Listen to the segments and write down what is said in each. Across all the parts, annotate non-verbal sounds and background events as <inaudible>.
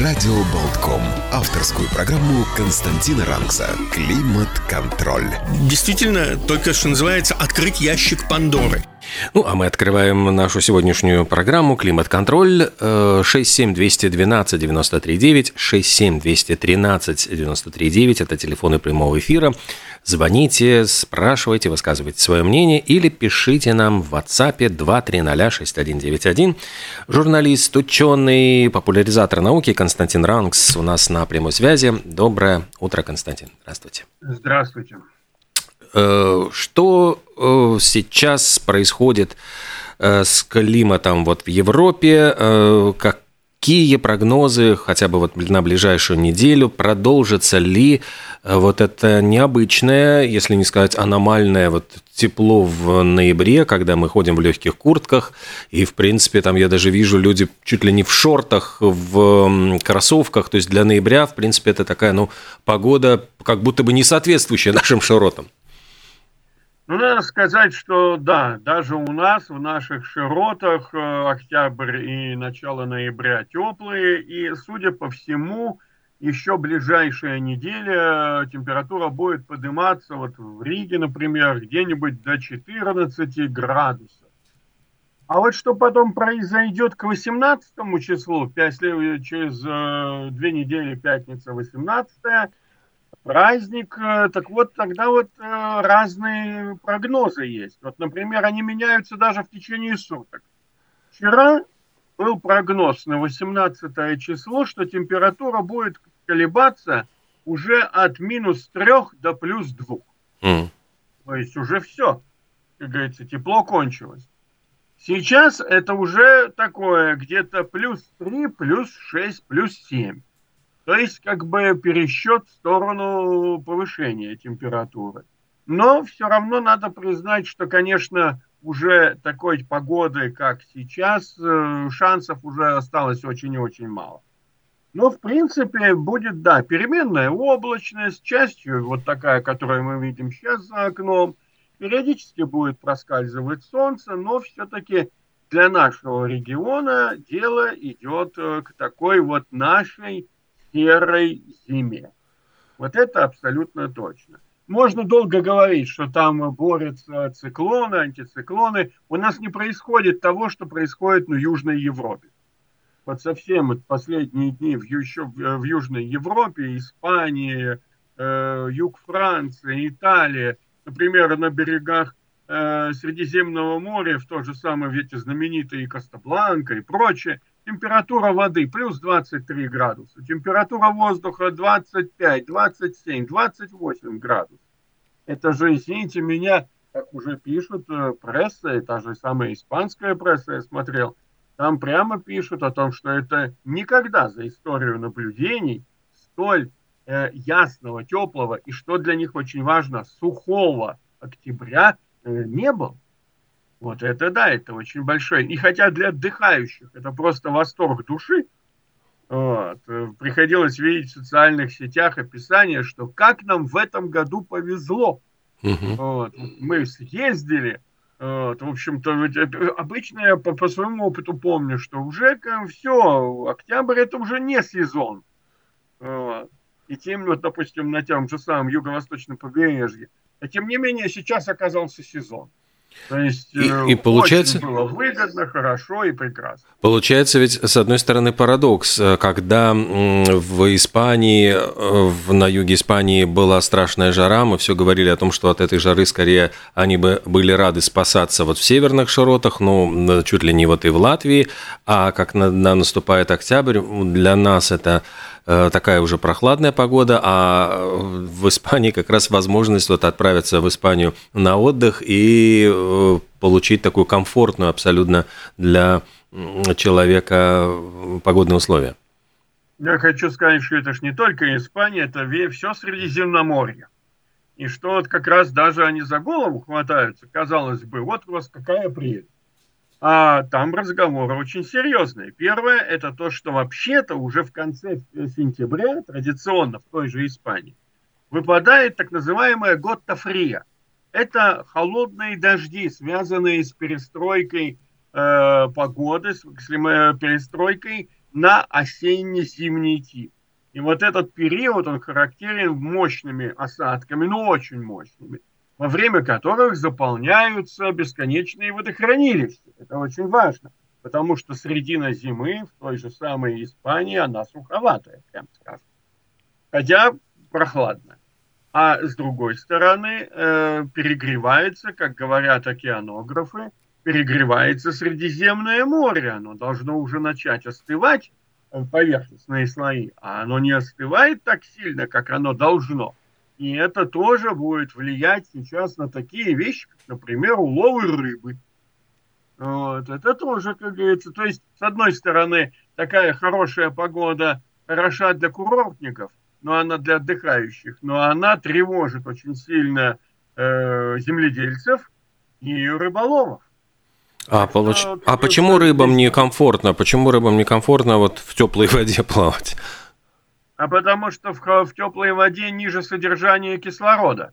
Радио Болтком. Авторскую программу Константина Ранкса «Климат-контроль». Действительно, только что называется «Открыть ящик Пандоры». Ну, а мы открываем нашу сегодняшнюю программу «Климат-контроль» 67212-93-9, 67213-93-9, это телефоны прямого эфира. Звоните, спрашивайте, высказывайте свое мнение или пишите нам в WhatsApp 2306191. Журналист, ученый, популяризатор науки Константин Ранкс у нас на прямой связи. Доброе утро, Константин. Здравствуйте. Здравствуйте. Э, что э, сейчас происходит э, с климатом вот в Европе? Какие прогнозы хотя бы вот на ближайшую неделю? Продолжится ли вот это необычное, если не сказать аномальное вот тепло в ноябре, когда мы ходим в легких куртках, и, в принципе, там я даже вижу люди чуть ли не в шортах, в кроссовках, то есть для ноября, в принципе, это такая, ну, погода как будто бы не соответствующая <laughs> нашим широтам. Ну, надо сказать, что да, даже у нас, в наших широтах, э, октябрь и начало ноября теплые, и, судя по всему, еще ближайшая неделя температура будет подниматься, вот в Риге, например, где-нибудь до 14 градусов. А вот что потом произойдет к 18 числу, 5, через э, две недели, пятница 18 праздник, э, так вот тогда вот э, разные прогнозы есть. Вот, например, они меняются даже в течение суток. Вчера был прогноз на 18 число, что температура будет колебаться уже от минус 3 до плюс 2. Mm. То есть уже все, как говорится, тепло кончилось. Сейчас это уже такое где-то плюс 3, плюс 6, плюс 7. То есть как бы пересчет в сторону повышения температуры. Но все равно надо признать, что, конечно, уже такой погоды, как сейчас, э, шансов уже осталось очень и очень мало. Но, в принципе, будет, да, переменная облачность, частью вот такая, которую мы видим сейчас за окном. Периодически будет проскальзывать солнце, но все-таки для нашего региона дело идет э, к такой вот нашей серой зиме. Вот это абсолютно точно. Можно долго говорить, что там борются циклоны, антициклоны. У нас не происходит того, что происходит на Южной Европе. Вот совсем последние дни в, еще в, Южной Европе, Испании, э, юг Франции, Италия, например, на берегах э, Средиземного моря, в то же самое, ведь знаменитые Кастабланка и прочее, температура воды плюс 23 градуса, температура воздуха 25, 27, 28 градусов. Это же, извините меня, как уже пишут э, пресса, и та же самая испанская пресса, я смотрел, там прямо пишут о том, что это никогда за историю наблюдений столь э, ясного, теплого и, что для них очень важно, сухого октября э, не было. Вот это да, это очень большой. И хотя для отдыхающих это просто восторг души, вот, э, приходилось видеть в социальных сетях описание, что как нам в этом году повезло. Угу. Вот, мы съездили, вот, в общем-то, обычно я по, по своему опыту помню, что уже все, октябрь это уже не сезон. Вот. И тем, вот, допустим, на том же самом юго-восточном побережье. А тем не менее, сейчас оказался сезон. То есть и, э, и получается было выгодно, хорошо и прекрасно. Получается ведь с одной стороны парадокс, э, когда в Испании, э, на юге Испании была страшная жара, мы все говорили о том, что от этой жары скорее они бы были рады спасаться вот в северных широтах, ну чуть ли не вот и в Латвии, а как на, на наступает октябрь, для нас это такая уже прохладная погода, а в Испании как раз возможность вот отправиться в Испанию на отдых и э, получить такую комфортную абсолютно для человека погодные условия. Я хочу сказать, что это ж не только Испания, это все Средиземноморье. И что вот как раз даже они за голову хватаются, казалось бы, вот у вас какая прелесть. А там разговоры очень серьезные. Первое, это то, что вообще-то уже в конце сентября, традиционно в той же Испании, выпадает так называемая Готта Фрия. Это холодные дожди, связанные с перестройкой э, погоды, с, с перестройкой на осенне-зимний тип. И вот этот период, он характерен мощными осадками, ну очень мощными, во время которых заполняются бесконечные водохранилища. Это очень важно, потому что средина зимы в той же самой Испании, она суховатая, прям скажем. Хотя прохладно. А с другой стороны, э, перегревается, как говорят океанографы, перегревается Средиземное море. Оно должно уже начать остывать, э, поверхностные слои, а оно не остывает так сильно, как оно должно. И это тоже будет влиять сейчас на такие вещи, как, например, уловы рыбы. Вот. Это тоже, как говорится, то есть, с одной стороны, такая хорошая погода хороша для курортников, но она для отдыхающих, но она тревожит очень сильно э, земледельцев и рыболовов. А, получ... а почему рыбам некомфортно? Почему рыбам некомфортно вот в теплой <laughs> воде плавать? А потому что в, в теплой воде ниже содержание кислорода.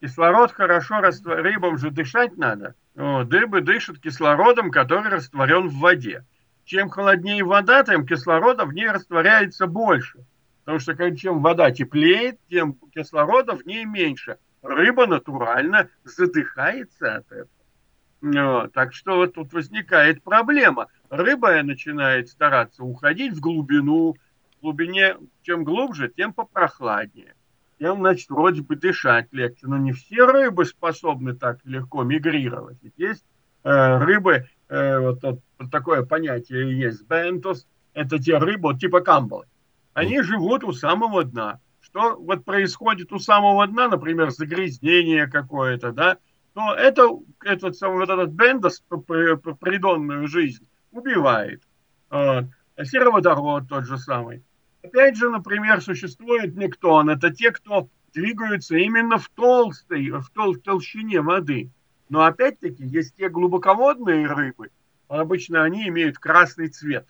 Кислород хорошо раствор... рыбам же дышать надо. Вот, рыбы дышат кислородом, который растворен в воде. Чем холоднее вода, тем кислорода в ней растворяется больше. Потому что чем вода теплеет, тем кислорода в ней меньше. Рыба натурально задыхается от этого. Вот, так что вот тут возникает проблема. Рыба начинает стараться уходить в глубину. Глубине, чем глубже, тем попрохладнее. Тем, значит, вроде бы дышать легче. Но не все рыбы способны так легко мигрировать. Ведь есть э, рыбы, э, вот, вот такое понятие есть, бентос, это те рыбы вот, типа камбалы. Они живут у самого дна. Что вот происходит у самого дна, например, загрязнение какое-то, да, то это, этот, вот этот Бендас придонную жизнь убивает. Сероводород тот же самый. Опять же, например, существует нектон. Это те, кто двигаются именно в толстой, в, тол толщине воды. Но опять-таки есть те глубоководные рыбы. Обычно они имеют красный цвет.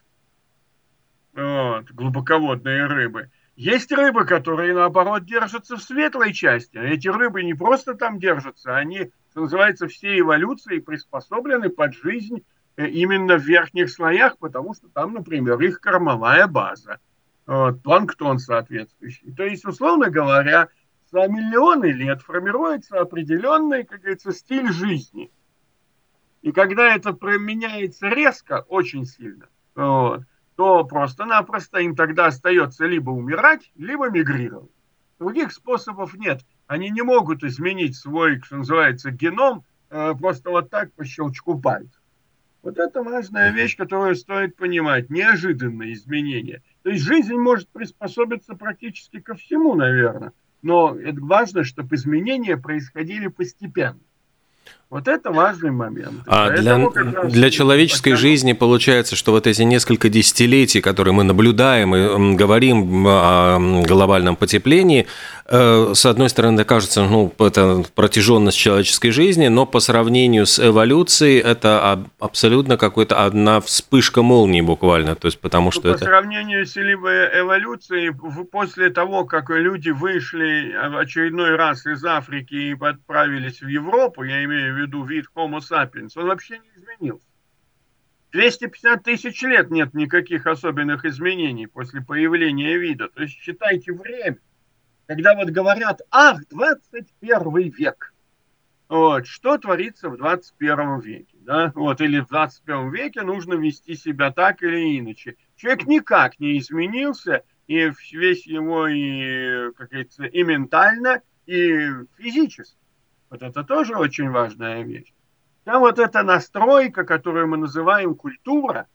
Вот, глубоководные рыбы. Есть рыбы, которые, наоборот, держатся в светлой части. Эти рыбы не просто там держатся, они что называется, все эволюции приспособлены под жизнь э, именно в верхних слоях, потому что там, например, их кормовая база, планктон соответствующий. То есть, условно говоря, за миллионы лет формируется определенный, как говорится, стиль жизни. И когда это меняется резко, очень сильно, вот, то просто-напросто им тогда остается либо умирать, либо мигрировать. Других способов нет. Они не могут изменить свой, что называется, геном э, просто вот так по щелчку пальца. Вот это важная вещь, которую стоит понимать. Неожиданные изменения. То есть жизнь может приспособиться практически ко всему, наверное. Но это важно, чтобы изменения происходили постепенно. Вот это важный момент. А для, для человеческой пока... жизни получается, что вот эти несколько десятилетий, которые мы наблюдаем и говорим о глобальном потеплении, э, с одной стороны, кажется, ну, это протяженность человеческой жизни, но по сравнению с эволюцией это абсолютно какая-то одна вспышка молнии буквально, то есть потому ну, что по это... По сравнению с эволюцией, после того, как люди вышли очередной раз из Африки и отправились в Европу, я имею в виду виду вид Homo sapiens, он вообще не изменился. 250 тысяч лет нет никаких особенных изменений после появления вида. То есть считайте время, когда вот говорят, ах, 21 век. Вот, что творится в 21 веке? Да? Вот, или в 21 веке нужно вести себя так или иначе. Человек никак не изменился, и весь его, и, как говорится, и ментально, и физически. Вот это тоже очень важная вещь. Там вот эта настройка, которую мы называем культура,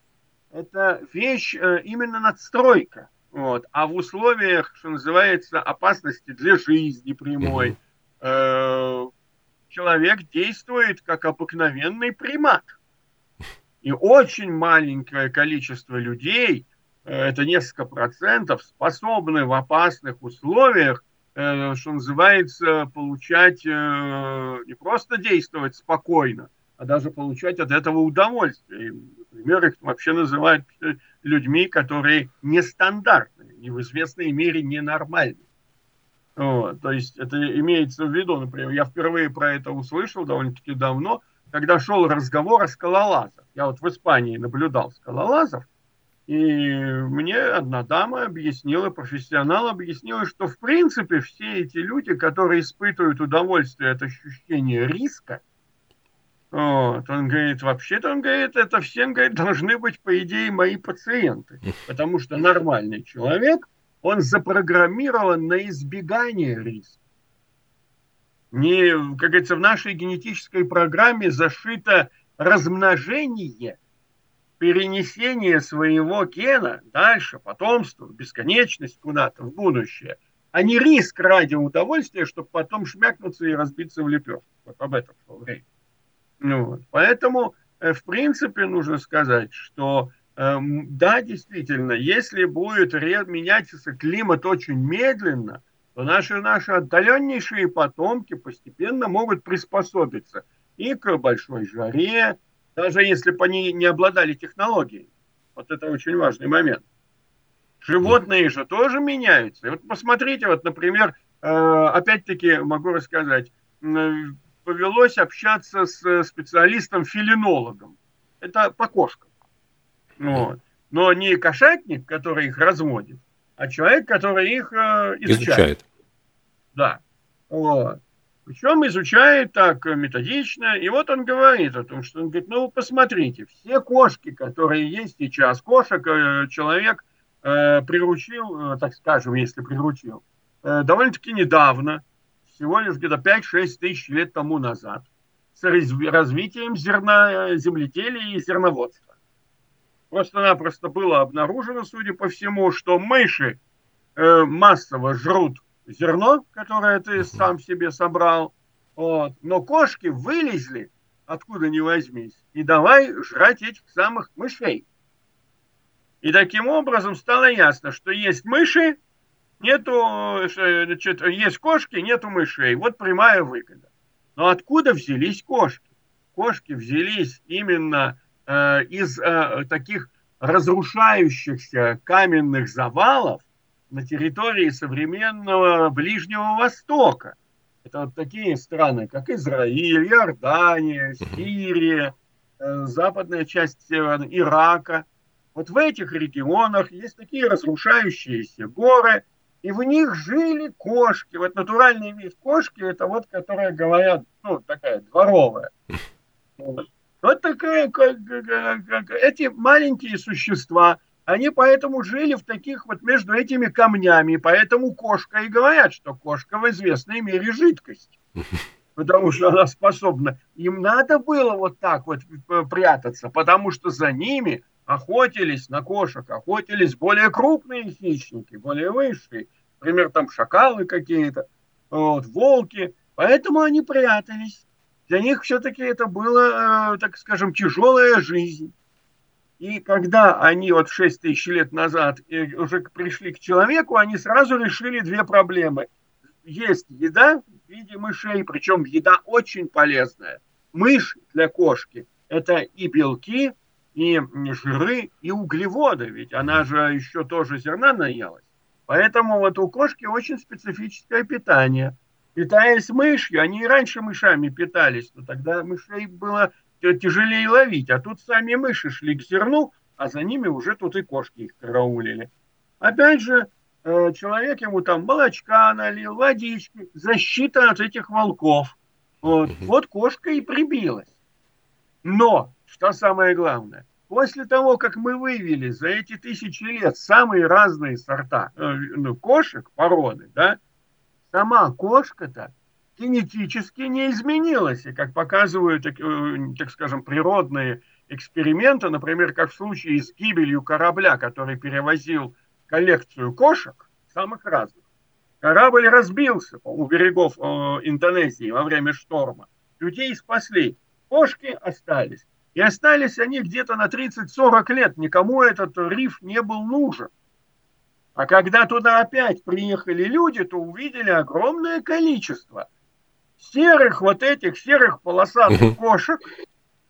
это вещь э, именно надстройка. Вот. А в условиях, что называется, опасности для жизни прямой, э, человек действует как обыкновенный примат. И очень маленькое количество людей это несколько процентов, способны в опасных условиях, что называется, получать, не просто действовать спокойно, а даже получать от этого удовольствие. Например, их вообще называют людьми, которые нестандартные и в известной мере ненормальные. Вот, то есть это имеется в виду, например, я впервые про это услышал довольно-таки давно, когда шел разговор о скалолазах. Я вот в Испании наблюдал скалолазов, и мне одна дама объяснила, профессионал объяснила, что в принципе все эти люди, которые испытывают удовольствие от ощущения риска, вот, он говорит, вообще-то, он говорит, это все, говорит, должны быть, по идее, мои пациенты. <laughs> Потому что нормальный человек, он запрограммирован на избегание риска. Не, как говорится, в нашей генетической программе зашито размножение, перенесение своего гена дальше, потомство, бесконечность куда-то, в будущее, а не риск ради удовольствия, чтобы потом шмякнуться и разбиться в лепешку. Вот об этом время. Ну, вот. Поэтому, э, в принципе, нужно сказать, что эм, да, действительно, если будет меняться климат очень медленно, то наши, наши отдаленнейшие потомки постепенно могут приспособиться и к большой жаре, даже если бы они не обладали технологией. Вот это очень важный момент. Животные же тоже меняются. И вот посмотрите, вот, например, э, опять-таки могу рассказать, повелось общаться с э, специалистом-филинологом. Это по кошкам. Вот. Но не кошатник, который их разводит, а человек, который их э, изучает. изучает. Да. Вот. Причем изучает так методично. И вот он говорит о том, что он говорит, ну, посмотрите, все кошки, которые есть сейчас, кошек э, человек э, приручил, э, так скажем, если приручил, э, довольно-таки недавно, всего лишь где-то 5-6 тысяч лет тому назад с развитием зерна, земледелия и зерноводства. Просто-напросто было обнаружено, судя по всему, что мыши э, массово жрут зерно, которое ты сам себе собрал, вот, но кошки вылезли, откуда ни возьмись, и давай жрать этих самых мышей. И таким образом стало ясно, что есть мыши, нету, значит, есть кошки, нету мышей. Вот прямая выгода. Но откуда взялись кошки? Кошки взялись именно э, из э, таких разрушающихся каменных завалов на территории современного Ближнего Востока. Это вот такие страны, как Израиль, Иордания, Сирия, э, западная часть Северного Ирака. Вот в этих регионах есть такие разрушающиеся горы – и в них жили кошки. Вот натуральный вид кошки, это вот, которая, говорят, ну, такая дворовая. <laughs> Вот, вот такая, как, как, как, эти маленькие существа, они поэтому жили в таких вот между этими камнями, поэтому кошка и говорят, что кошка в известной мере жидкость. <laughs> Потому что она способна. Им надо было вот так вот прятаться, потому что за ними охотились на кошек, охотились более крупные хищники, более высшие, например, там шакалы какие-то, вот, волки, поэтому они прятались. Для них все-таки это было, э, так скажем, тяжелая жизнь. И когда они вот 6 тысяч лет назад э, уже пришли к человеку, они сразу решили две проблемы. Есть еда в виде мышей, причем еда очень полезная. Мышь для кошки – это и белки, и жиры, и углеводы, ведь она же еще тоже зерна наелась. Поэтому вот у кошки очень специфическое питание. Питаясь мышью, они и раньше мышами питались, но тогда мышей было тяжелее ловить, а тут сами мыши шли к зерну, а за ними уже тут и кошки их караулили. Опять же, э, человек ему там молочка налил, водички, защита от этих волков. Вот, вот кошка и прибилась. Но что самое главное, после того, как мы вывели за эти тысячи лет самые разные сорта э, ну, кошек, породы, да, сама кошка-то генетически не изменилась. И как показывают, так, э, так скажем, природные эксперименты, например, как в случае с гибелью корабля, который перевозил коллекцию кошек, самых разных. Корабль разбился у берегов э, Индонезии во время шторма. Людей спасли, кошки остались. И остались они где-то на 30-40 лет. Никому этот риф не был нужен. А когда туда опять приехали люди, то увидели огромное количество серых вот этих серых полосатых кошек.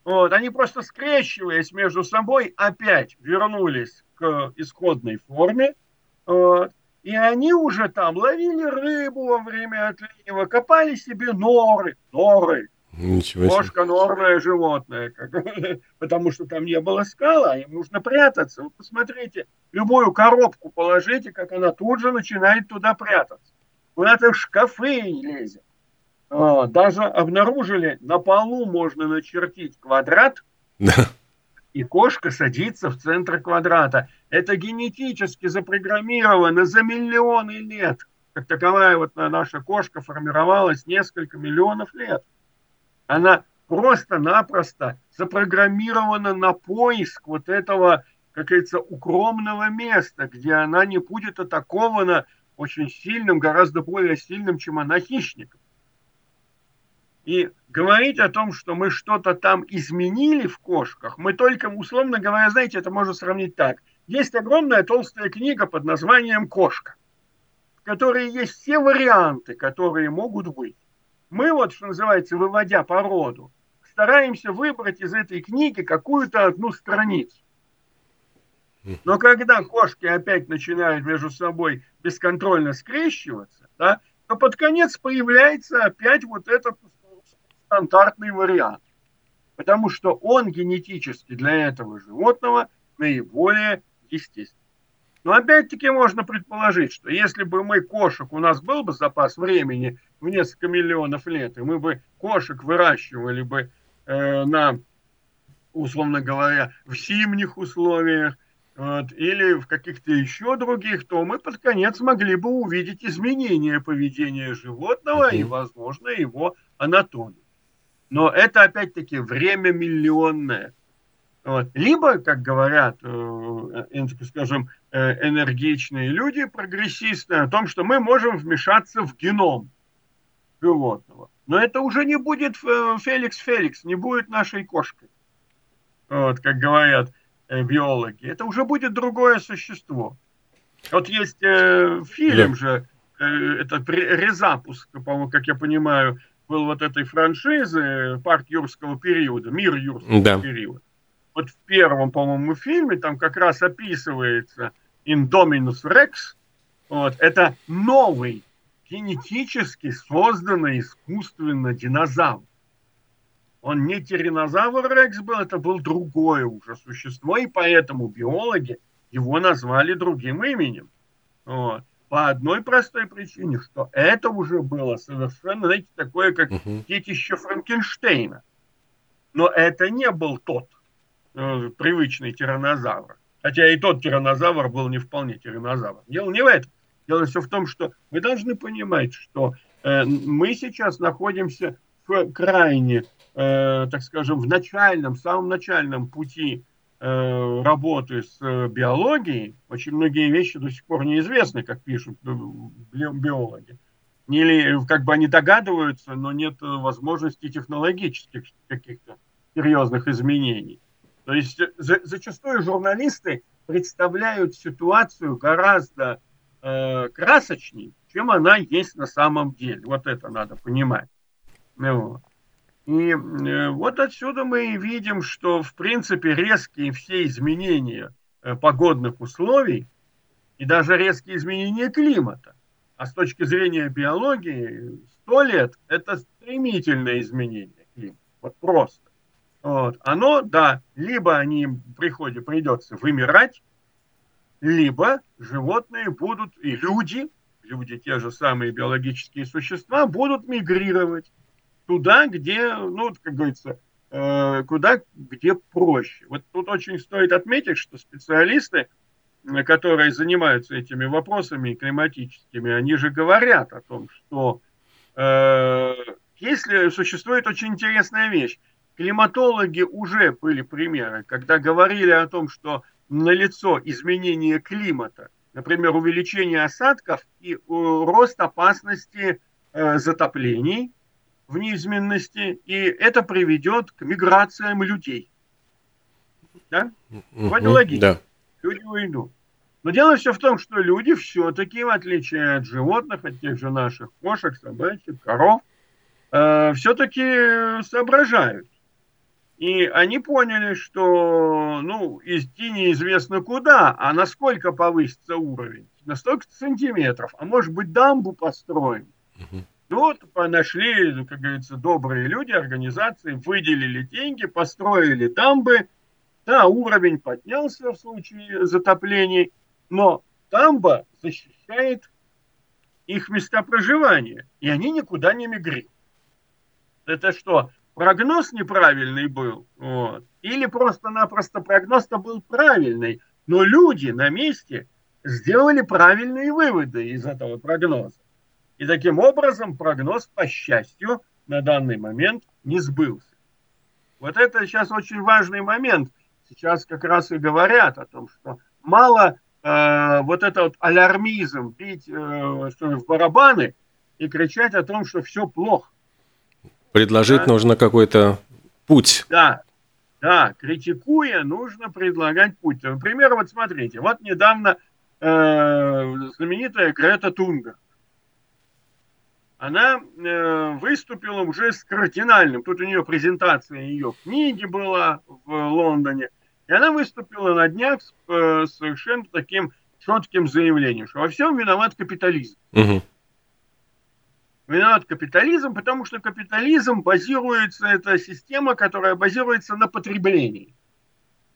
Вот, они просто скрещиваясь между собой опять вернулись к исходной форме. Вот, и они уже там ловили рыбу во время отлива, копали себе норы, норы, Ничего себе. Кошка норное животное, <laughs> потому что там не было скала, им нужно прятаться. Вы посмотрите, любую коробку положите, как она тут же начинает туда прятаться. Куда-то в шкафы лезет. А, даже обнаружили, на полу можно начертить квадрат, и кошка садится в центр квадрата. Это генетически запрограммировано за миллионы лет. Как таковая вот наша кошка формировалась несколько миллионов лет. Она просто-напросто запрограммирована на поиск вот этого, как говорится, укромного места, где она не будет атакована очень сильным, гораздо более сильным, чем она хищником. И говорить о том, что мы что-то там изменили в кошках, мы только, условно говоря, знаете, это можно сравнить так. Есть огромная толстая книга под названием «Кошка», в которой есть все варианты, которые могут быть. Мы вот, что называется, выводя породу, стараемся выбрать из этой книги какую-то одну страницу. Но когда кошки опять начинают между собой бесконтрольно скрещиваться, да, то под конец появляется опять вот этот стандартный вариант. Потому что он генетически для этого животного наиболее естественный. Но опять-таки можно предположить, что если бы мы кошек, у нас был бы запас времени в несколько миллионов лет, и мы бы кошек выращивали бы э, на, условно говоря, в зимних условиях, вот, или в каких-то еще других, то мы под конец могли бы увидеть изменения поведения животного и, возможно, его анатомию. Но это опять-таки время миллионное. Вот. Либо, как говорят, э, э, скажем, э, энергичные люди, прогрессисты, о том, что мы можем вмешаться в геном животного. Но это уже не будет Феликс Феликс, не будет нашей кошкой. Вот, как говорят биологи. Это уже будет другое существо. Вот есть э, фильм да. же, э, это резапуск, по-моему, как я понимаю, был вот этой франшизы «Парк юрского периода», «Мир юрского да. периода» вот в первом, по-моему, фильме там как раз описывается Indominus Rex. Вот, это новый генетически созданный искусственно динозавр. Он не тиранозавр Рекс был, это был другое уже существо, и поэтому биологи его назвали другим именем. Вот. По одной простой причине, что это уже было совершенно, знаете, такое, как угу. детище Франкенштейна. Но это не был тот э, привычный тиранозавр. Хотя и тот тиранозавр был не вполне тиранозавр. Дело не в этом. Дело все в том, что вы должны понимать, что э, мы сейчас находимся в крайне, э, так скажем, в начальном, самом начальном пути работы с э, биологией. Очень многие вещи до сих пор неизвестны, как пишут э, биологи. Или как бы они догадываются, но нет возможности технологических каких-то серьезных изменений. То есть э, за, зачастую журналисты представляют ситуацию гораздо э, красочней, чем она есть на самом деле. Вот это надо понимать. Вот. И э, вот отсюда мы и видим, что в принципе резкие все изменения э, погодных условий и даже резкие изменения климата, а с точки зрения биологии, сто лет – это стремительное изменение климата. Вот просто. Вот. Оно, да, либо они приходят, придется вымирать, либо животные будут, и люди, люди те же самые биологические существа, будут мигрировать туда, где, ну, как говорится, э, куда, где проще. Вот тут очень стоит отметить, что специалисты, которые занимаются этими вопросами климатическими, они же говорят о том, что э, если существует очень интересная вещь, климатологи уже были примеры, когда говорили о том, что налицо изменение климата, например, увеличение осадков и э, рост опасности э, затоплений в неизменности, и это приведет к миграциям людей. Да? Вроде логично. Да. Люди уйдут. Но дело все в том, что люди все-таки, в отличие от животных, от тех же наших кошек, собачек, коров, э, все-таки соображают. И они поняли, что ну, идти неизвестно куда, а насколько повысится уровень. На столько сантиметров, а может быть дамбу построим. Угу. Ну вот нашли, как говорится, добрые люди, организации, выделили деньги, построили дамбы. Да, уровень поднялся в случае затоплений, но дамба защищает их места проживания, и они никуда не мигрируют. Это что, прогноз неправильный был? Вот. Или просто-напросто прогноз-то был правильный, но люди на месте сделали правильные выводы из этого прогноза. И таким образом прогноз, по счастью, на данный момент не сбылся. Вот это сейчас очень важный момент. Сейчас как раз и говорят о том, что мало э, вот это вот алярмизм, бить э, что в барабаны и кричать о том, что все плохо. Предложить да? нужно какой-то путь. Да, да, критикуя, нужно предлагать путь. Например, вот смотрите, вот недавно э, знаменитая Грета Тунберг она э, выступила уже с кардинальным. Тут у нее презентация ее книги была в Лондоне. И она выступила на днях с э, совершенно таким четким заявлением, что во всем виноват капитализм. Угу. Виноват капитализм, потому что капитализм базируется, это система, которая базируется на потреблении.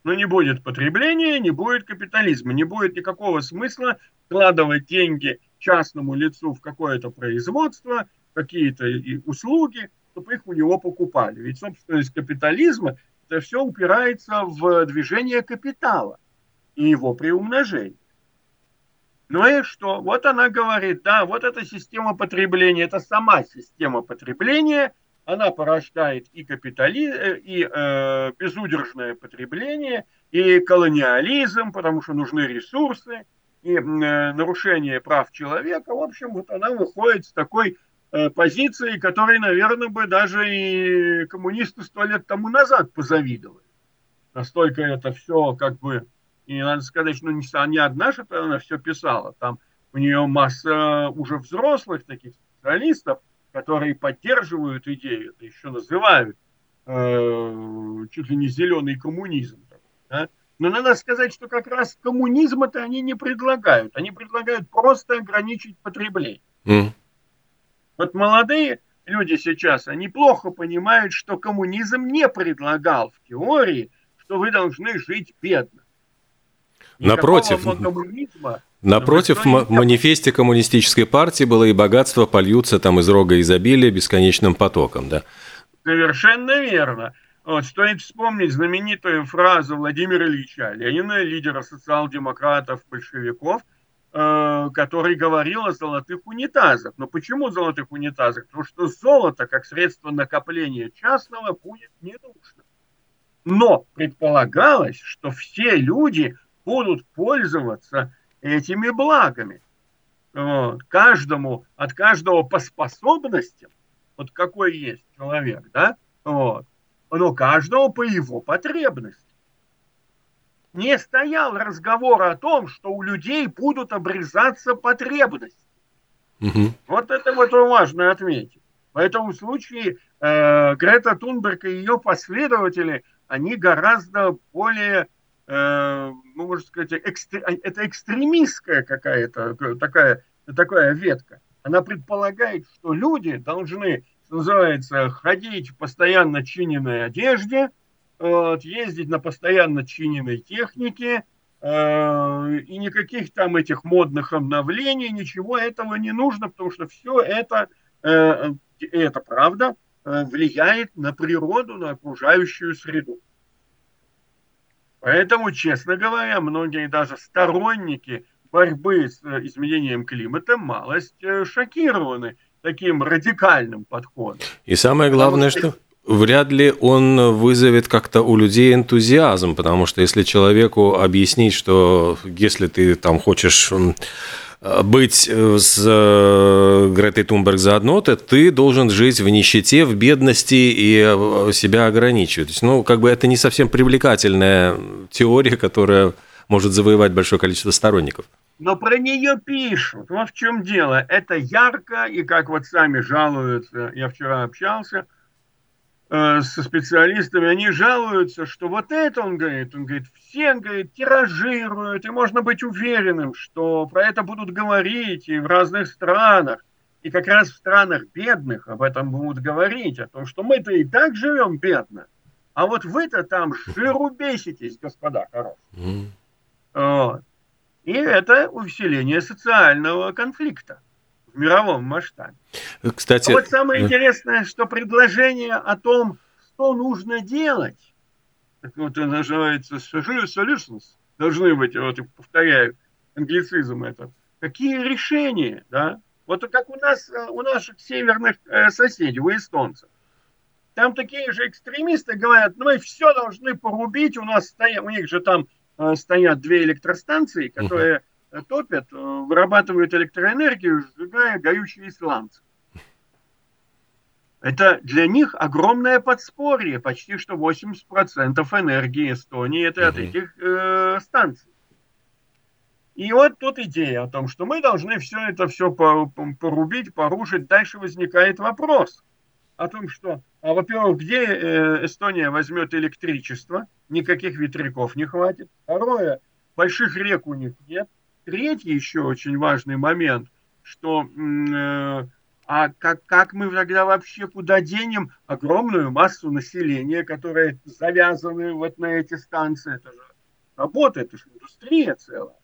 Но не будет потребления, не будет капитализма, не будет никакого смысла вкладывать деньги частному лицу в какое-то производство, какие-то услуги, чтобы их у него покупали. Ведь собственность капитализма – это все упирается в движение капитала и его приумножение. Ну и что? Вот она говорит, да, вот эта система потребления, это сама система потребления, она порождает и капитали, э, и э, безудержное потребление, и колониализм, потому что нужны ресурсы, и э, нарушение прав человека, в общем, вот она выходит с такой э, позиции, которой, наверное, бы даже и коммунисты сто лет тому назад позавидовали. Настолько это все как бы, и надо сказать, что не, не одна же она все писала, там у нее масса уже взрослых таких специалистов, которые поддерживают идею, это еще называют э, чуть ли не зеленый коммунизм. Да? Но надо сказать, что как раз коммунизм это они не предлагают. Они предлагают просто ограничить потребление. Mm. Вот молодые люди сейчас, они плохо понимают, что коммунизм не предлагал в теории, что вы должны жить бедно. Напротив, напротив в манифесте коммунистической партии было и богатство польются там из рога изобилия бесконечным потоком, да? Совершенно верно. Вот, стоит вспомнить знаменитую фразу Владимира Ильича Ленина, лидера социал-демократов, большевиков, э, который говорил о золотых унитазах. Но почему золотых унитазах? Потому что золото, как средство накопления частного, будет не нужно. Но предполагалось, что все люди будут пользоваться этими благами. Вот. Каждому, от каждого по способностям, вот какой есть человек, да, вот, но каждого по его потребности. Не стоял разговор о том, что у людей будут обрезаться потребности. Угу. Вот это вот важно отметить. В этом случае э, Грета Тунберг и ее последователи, они гораздо более, э, ну, можно сказать, экстр... это экстремистская какая-то такая, такая ветка. Она предполагает, что люди должны называется, ходить в постоянно чиненной одежде, вот, ездить на постоянно чиненной технике, э, и никаких там этих модных обновлений, ничего этого не нужно, потому что все это, э, это правда, э, влияет на природу, на окружающую среду. Поэтому, честно говоря, многие даже сторонники борьбы с изменением климата малость э, шокированы таким радикальным подходом. И самое главное, что... что вряд ли он вызовет как-то у людей энтузиазм, потому что если человеку объяснить, что если ты там хочешь быть с Гретой Тумберг заодно, то ты должен жить в нищете, в бедности и себя ограничивать. Ну, как бы это не совсем привлекательная теория, которая может завоевать большое количество сторонников. Но про нее пишут. Вот в чем дело. Это ярко, и как вот сами жалуются, я вчера общался э, со специалистами, они жалуются, что вот это, он говорит, он говорит, все, он говорит, тиражируют, и можно быть уверенным, что про это будут говорить и в разных странах. И как раз в странах бедных об этом будут говорить, о том, что мы-то и так живем бедно. А вот вы-то там жиру беситесь, господа хорошие. Mm. Вот. И это усиление социального конфликта в мировом масштабе. Кстати, а вот самое интересное, что предложение о том, что нужно делать, так вот это называется solutions, должны быть, вот повторяю, англицизм этот, какие решения, да, вот как у нас, у наших северных э, соседей, у эстонцев. Там такие же экстремисты говорят, ну мы все должны порубить, у нас стоят, у них же там Э, стоят две электростанции, которые угу. топят, э, вырабатывают электроэнергию, сжигая горючие сланцы. Это для них огромное подспорье, почти что 80% энергии Эстонии это от этих э, станций. И вот тут идея о том, что мы должны все это все порубить, порушить. Дальше возникает вопрос о том, что, а, во-первых, где э, Эстония возьмет электричество – никаких ветряков не хватит. Второе, больших рек у них нет. Третий еще очень важный момент, что э, а как, как мы тогда вообще куда денем огромную массу населения, которые завязаны вот на эти станции? Это же работа, это же индустрия целая.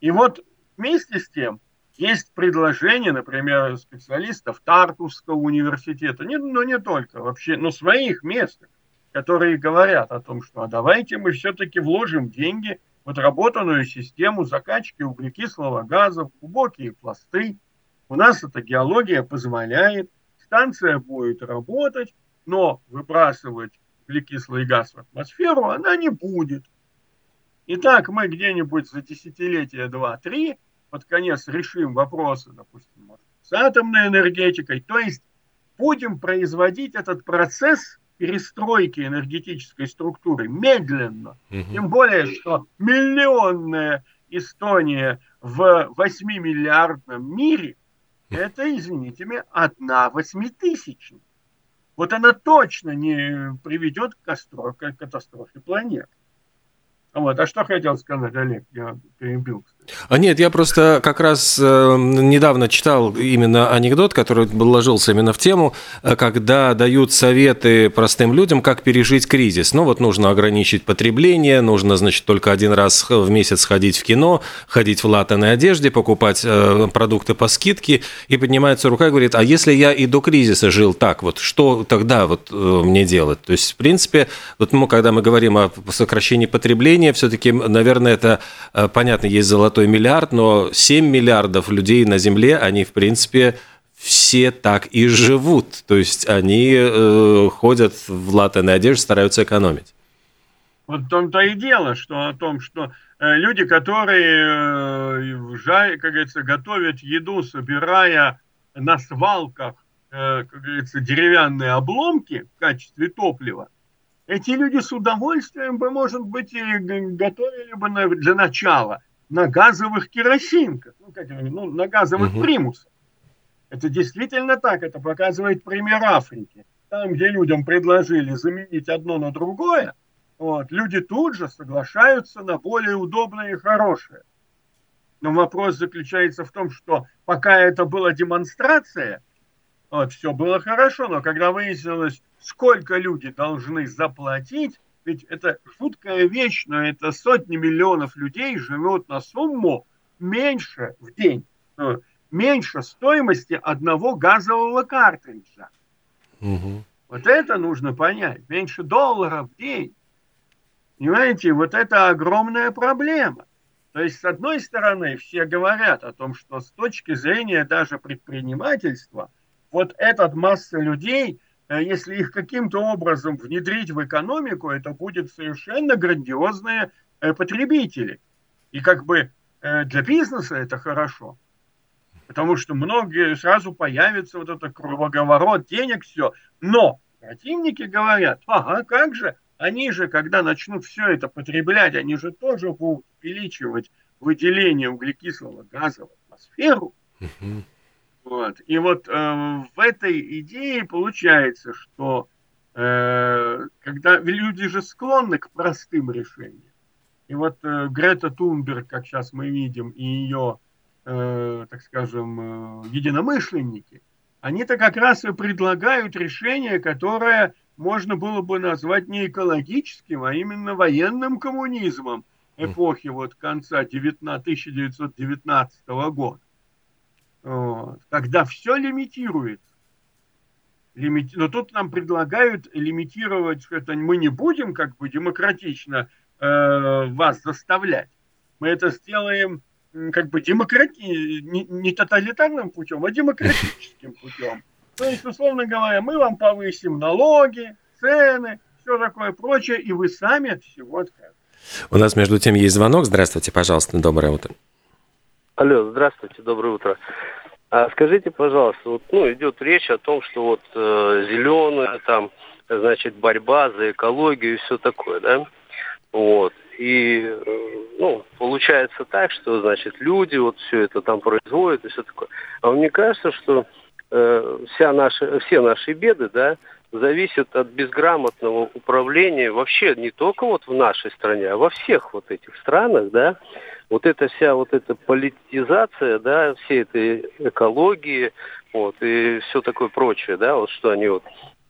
И вот вместе с тем есть предложение, например, специалистов Тартусского университета, не, но не только, вообще, но своих мест, которые говорят о том, что а давайте мы все-таки вложим деньги в отработанную систему закачки углекислого газа в глубокие пласты. У нас эта геология позволяет, станция будет работать, но выбрасывать углекислый газ в атмосферу она не будет. Итак, мы где-нибудь за десятилетие два-три под конец решим вопросы, допустим, с атомной энергетикой, то есть будем производить этот процесс перестройки энергетической структуры медленно. Угу. Тем более, что миллионная Эстония в 8-миллиардном мире это, извините меня, одна восьмитысячная. Вот она точно не приведет к катастрофе планеты. Вот. А что хотел сказать, Олег? Я перебил, А нет, я просто как раз э, недавно читал именно анекдот, который ложился именно в тему, э, когда дают советы простым людям, как пережить кризис. Ну вот нужно ограничить потребление, нужно, значит, только один раз в месяц ходить в кино, ходить в латаной одежде, покупать э, продукты по скидке, и поднимается рука и говорит, а если я и до кризиса жил так, вот что тогда вот мне делать? То есть, в принципе, вот мы, когда мы говорим о сокращении потребления, все-таки, наверное, это понятно, есть золотой миллиард, но 7 миллиардов людей на Земле, они, в принципе, все так и живут. То есть они э, ходят в латаной одежде, стараются экономить. Вот в том-то и дело, что о том, что э, люди, которые, э, как говорится, готовят еду, собирая на свалках, э, как говорится, деревянные обломки в качестве топлива, эти люди с удовольствием бы, может быть, и готовили бы на, для начала на газовых керосинках, ну, как, ну на газовых угу. примусах. Это действительно так, это показывает пример Африки. Там, где людям предложили заменить одно на другое, вот, люди тут же соглашаются на более удобное и хорошее. Но вопрос заключается в том, что пока это была демонстрация, вот, все было хорошо, но когда выяснилось, сколько люди должны заплатить, ведь это жуткая вещь, но это сотни миллионов людей живут на сумму меньше в день, э, меньше стоимости одного газового картриджа. Угу. Вот это нужно понять. Меньше долларов в день. Понимаете, вот это огромная проблема. То есть, с одной стороны, все говорят о том, что с точки зрения даже предпринимательства, вот эта масса людей – если их каким-то образом внедрить в экономику, это будет совершенно грандиозные э, потребители. И как бы э, для бизнеса это хорошо, потому что многие сразу появится вот этот круговорот денег, все. Но противники говорят, ага, как же, они же, когда начнут все это потреблять, они же тоже будут увеличивать выделение углекислого газа в атмосферу. Вот. И вот э, в этой идее получается, что э, когда люди же склонны к простым решениям. И вот э, Грета Тунберг, как сейчас мы видим, и ее, э, так скажем, э, единомышленники, они-то как раз и предлагают решение, которое можно было бы назвать не экологическим, а именно военным коммунизмом эпохи вот конца 19, 1919 года. Вот, когда все лимитируется. Лимити... Но тут нам предлагают лимитировать, это мы не будем как бы демократично э, вас заставлять. Мы это сделаем как бы демократи... не, не тоталитарным путем, а демократическим <laughs> путем. То есть, условно говоря, мы вам повысим налоги, цены, все такое прочее, и вы сами от всего откажетесь. У нас, между тем, есть звонок. Здравствуйте, пожалуйста, доброе утро. Алло, здравствуйте, доброе утро. А скажите, пожалуйста, вот, ну, идет речь о том, что вот э, зеленая там, значит, борьба за экологию и все такое, да? Вот. И, э, ну, получается так, что, значит, люди вот все это там производят и все такое. А мне кажется, что э, вся наша, все наши беды, да, зависят от безграмотного управления вообще не только вот в нашей стране, а во всех вот этих странах, да, вот эта вся вот эта политизация, да, всей этой экологии, вот, и все такое прочее, да, вот что они вот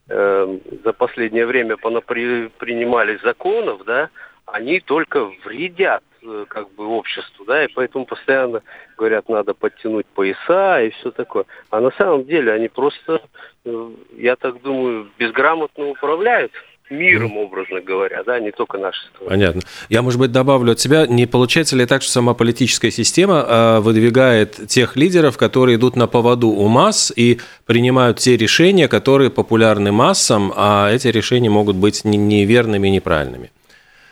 э, за последнее время понапри, принимали законов, да, они только вредят как бы обществу, да, и поэтому постоянно говорят, надо подтянуть пояса и все такое. А на самом деле они просто, э, я так думаю, безграмотно управляют миром, образно говоря, да, не только нашей страной. Понятно. Я, может быть, добавлю от себя, не получается ли так, что сама политическая система а, выдвигает тех лидеров, которые идут на поводу у масс и принимают те решения, которые популярны массам, а эти решения могут быть неверными и неправильными?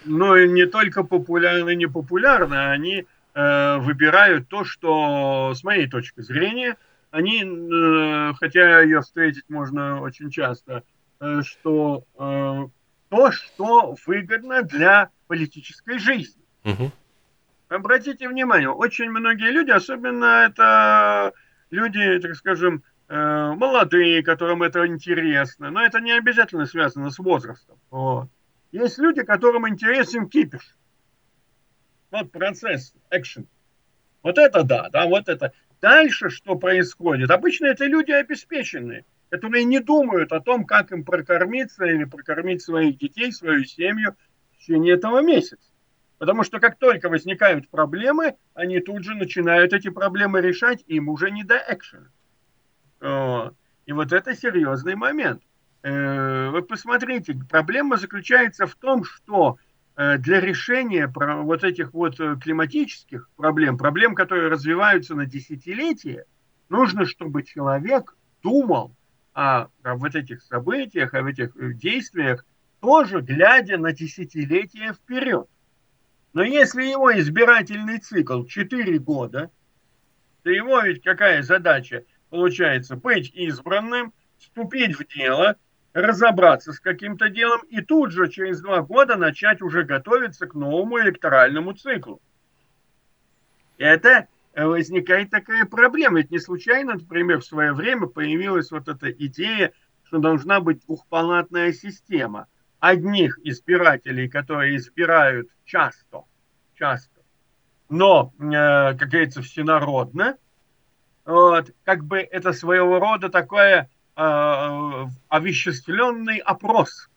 И не только популярны и непопулярны, они э, выбирают то, что, с моей точки зрения, они, э, хотя ее встретить можно очень часто, Э, что э, то, что выгодно для политической жизни. Угу. Обратите внимание, очень многие люди, особенно это люди, так скажем, э, молодые, которым это интересно, но это не обязательно связано с возрастом. Вот. Есть люди, которым интересен кипиш. Вот процесс, экшен. Вот это да, да, вот это. Дальше что происходит? Обычно это люди обеспеченные которые не думают о том, как им прокормиться или прокормить своих детей, свою семью в течение этого месяца. Потому что как только возникают проблемы, они тут же начинают эти проблемы решать, им уже не до экшена. И вот это серьезный момент. Э, вы посмотрите, проблема заключается в том, что э, для решения вот этих вот э, климатических проблем, проблем, которые развиваются на десятилетия, нужно, чтобы человек думал о, о вот этих событиях, о этих действиях, тоже глядя на десятилетия вперед. Но если его избирательный цикл 4 года, то его ведь какая задача получается? Быть избранным, вступить в дело, разобраться с каким-то делом и тут же через два года начать уже готовиться к новому электоральному циклу. Это возникает такая проблема. Ведь не случайно, например, в свое время появилась вот эта идея, что должна быть двухпалатная система. Одних избирателей, которые избирают часто, часто, но, э, как говорится, всенародно, вот, как бы это своего рода такой э, овеществленный опрос,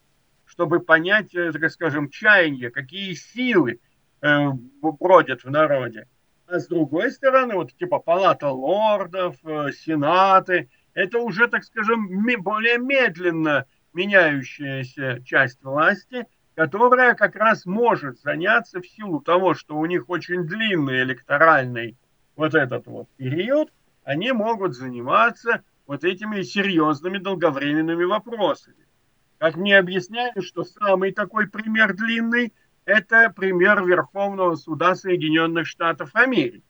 чтобы понять, э, так скажем, чаяние, какие силы э, бродят в народе. А с другой стороны, вот типа палата лордов, э, сенаты, это уже, так скажем, более медленно меняющаяся часть власти, которая как раз может заняться в силу того, что у них очень длинный электоральный вот этот вот период, они могут заниматься вот этими серьезными долговременными вопросами. Как мне объясняли, что самый такой пример длинный – это пример Верховного суда Соединенных Штатов Америки,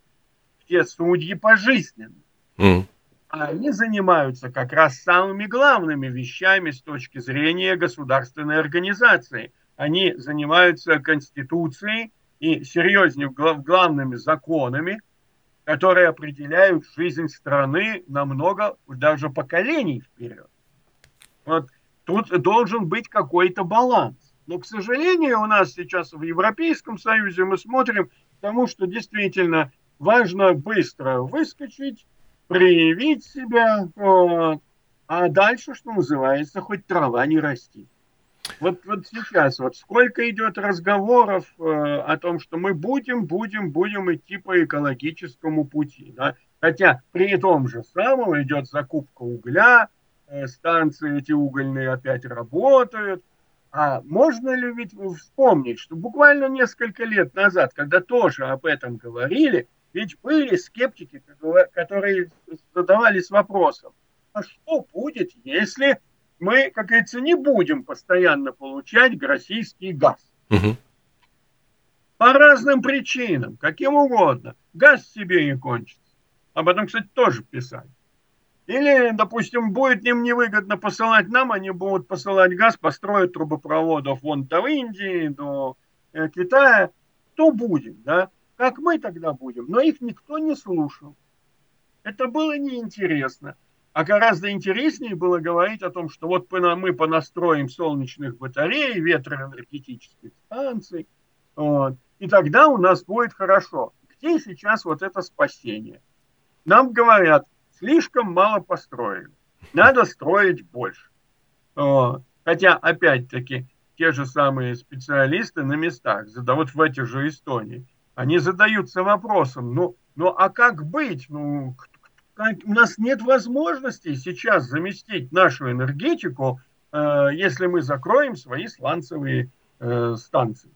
где судьи пожизненно. Mm. Они занимаются как раз самыми главными вещами с точки зрения государственной организации. Они занимаются Конституцией и серьезнее главными законами, которые определяют жизнь страны на много, даже поколений вперед. Вот тут должен быть какой-то баланс. Но, к сожалению, у нас сейчас в Европейском Союзе мы смотрим к тому, что действительно важно быстро выскочить, проявить себя, вот, а дальше, что называется, хоть трава не расти. Вот, вот сейчас, вот сколько идет разговоров э, о том, что мы будем, будем, будем идти по экологическому пути. Да? Хотя при том же самом идет закупка угля, э, станции эти угольные опять работают. А можно ли ведь вспомнить, что буквально несколько лет назад, когда тоже об этом говорили, ведь были скептики, которые задавались вопросом, а что будет, если мы, как говорится, не будем постоянно получать российский газ? Угу. По разным причинам, каким угодно. Газ себе не кончится. Об этом, кстати, тоже писали. Или, допустим, будет им невыгодно посылать нам, они будут посылать газ, построят трубопроводов вон до Индии, до э, Китая, то будет, да? Как мы тогда будем? Но их никто не слушал. Это было неинтересно. А гораздо интереснее было говорить о том, что вот мы понастроим солнечных батарей, ветроэнергетических станций, вот, и тогда у нас будет хорошо. Где сейчас вот это спасение? Нам говорят, слишком мало построили. Надо строить больше. Хотя, опять-таки, те же самые специалисты на местах, вот в этих же Эстонии, они задаются вопросом, ну, ну а как быть? Ну, у нас нет возможности сейчас заместить нашу энергетику, э, если мы закроем свои сланцевые э, станции.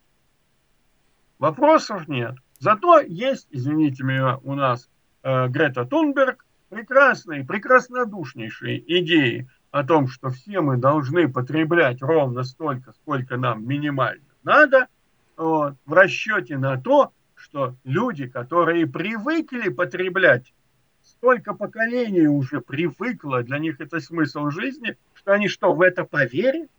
Вопросов нет. Зато есть, извините меня, у нас э, Грета Тунберг, прекрасные, прекраснодушнейшие идеи о том, что все мы должны потреблять ровно столько, сколько нам минимально надо, вот, в расчете на то, что люди, которые привыкли потреблять, столько поколений уже привыкло, для них это смысл жизни, что они что, в это поверят?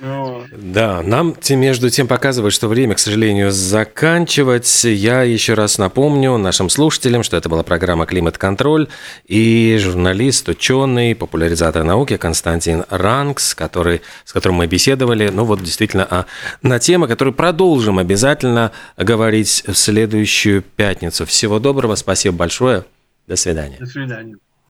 Да, нам между тем показывают, что время, к сожалению, заканчивать. Я еще раз напомню нашим слушателям, что это была программа «Климат-контроль» и журналист, ученый, популяризатор науки Константин Ранкс, который, с которым мы беседовали, ну вот действительно а, на темы, которые продолжим обязательно говорить в следующую пятницу. Всего доброго, спасибо большое, до свидания. До свидания.